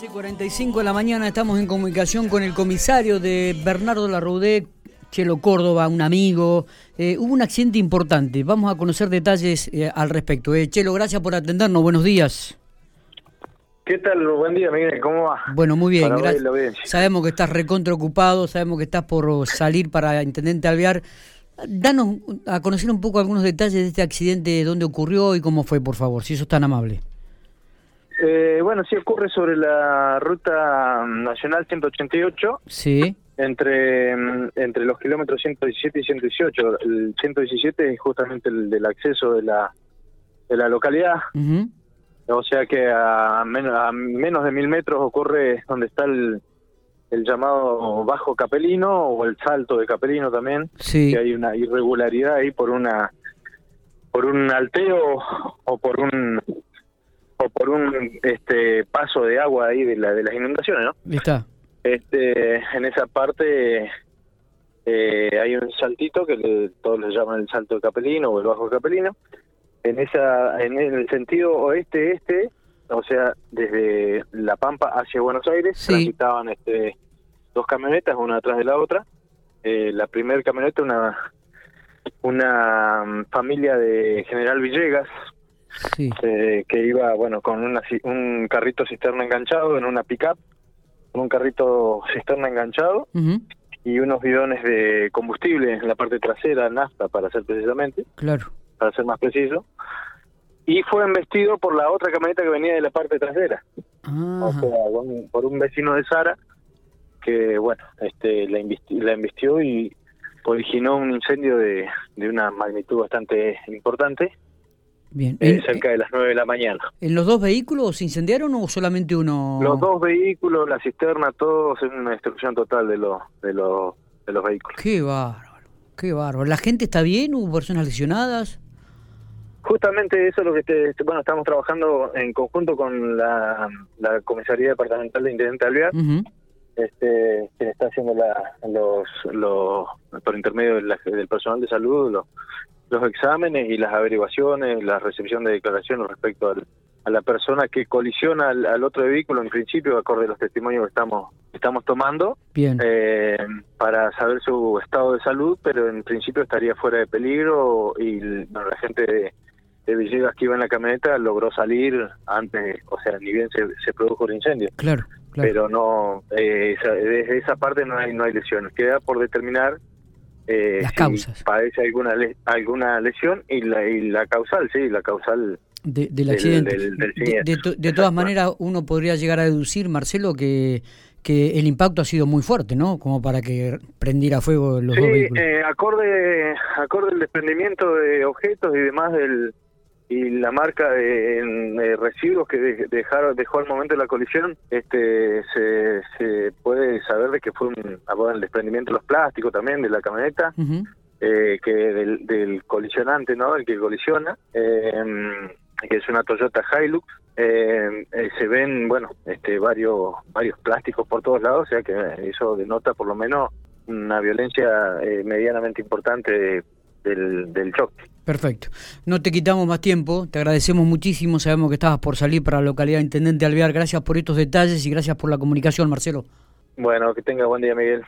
13.45 de la mañana estamos en comunicación con el comisario de Bernardo Larroudé, Chelo Córdoba, un amigo. Eh, hubo un accidente importante. Vamos a conocer detalles eh, al respecto. Eh, Chelo, gracias por atendernos. Buenos días. ¿Qué tal? Buen día, Miguel. ¿Cómo va? Bueno, muy bien. Gracias. Sabemos que estás recontra ocupado, sabemos que estás por salir para Intendente Alvear. Danos a conocer un poco algunos detalles de este accidente, dónde ocurrió y cómo fue, por favor, si eso es tan amable. Eh, bueno, sí ocurre sobre la ruta nacional 188 Sí, entre mm, entre los kilómetros 117 y 118. El 117 es justamente el del acceso de la de la localidad, o sea que a menos, a menos de mil metros ocurre donde está el, el llamado bajo capelino o el salto de capelino también, sí, que hay una irregularidad ahí por una por un alteo o por un este paso de agua ahí de la de las inundaciones, ¿no? está. Este en esa parte eh, hay un saltito que le- todos le llaman el salto de capelino o el bajo capelino. En esa en el sentido oeste este, o sea, desde La Pampa hacia Buenos Aires Sí. transitaban este dos camionetas una atrás de la otra. Eh, la primera camioneta una una mm, familia de General Villegas Sí, eh, que iba bueno con una, un carrito cisterna enganchado en una pickup con un carrito cisterna enganchado y unos bidones de combustible en la parte trasera nafta para ser precisamente. Claro. para ser más preciso. Y fue embestido por la otra camioneta que venía de la parte trasera. O sea por un vecino de Sara que bueno este la, invisti- la embistió y originó un incendio de, de una magnitud bastante importante Bien. eh, ¿En, cerca de las 9 de la mañana en los dos vehículos se incendiaron o solamente uno? Los dos vehículos, la cisterna, todos en una destrucción total de los de los de los vehículos. Qué bárbaro, qué bárbaro. ¿La gente está bien? ¿Hubo personas lesionadas? Justamente eso es lo que te, bueno estamos trabajando en conjunto con la, la comisaría departamental de Intendente Alvear, este que está haciendo la, los los por intermedio de la- del personal de salud los los exámenes y las averiguaciones, la recepción de declaraciones respecto al- a la persona que colisiona al, al otro vehículo en principio acorde a los testimonios que estamos estamos tomando Bien. eh, para saber su estado de salud, pero en principio estaría fuera de peligro y bueno, la gente de, de Villegas que iba en la camioneta logró salir antes, o sea, ni bien se, se produjo el incendio, claro, claro. pero no, eh, esa, desde esa parte no hay no hay lesiones, queda por determinar eh, Las si causas. padece alguna le- alguna lesión y la, y la causal, sí, la causal De- del accidente. del- del De- todas maneras, uno podría llegar a deducir, Marcelo, que, que el impacto ha sido muy fuerte, ¿no? Como para que prendiera fuego los dos Sí, vehículos. eh, acorde, acorde el desprendimiento de objetos y demás del y la marca de, en, eh, residuos que de- dejaron dejó al momento de la colisión, este se, se puede saber de que fue un, ah, el desprendimiento de los plásticos también de la camioneta, eh, que del, del colisionante, ¿no? El que colisiona, eh, que es una Toyota Hilux. eh, eh, se ven, bueno, este varios varios plásticos por todos lados, o sea que eso denota por lo menos una violencia eh, medianamente importante de- del, del choque. Perfecto. No te quitamos más tiempo, te agradecemos muchísimo, sabemos que estabas por salir para la localidad Intendente Alvear. Gracias por estos detalles y gracias por la comunicación, Marcelo. Bueno, que tenga buen día, Miguel.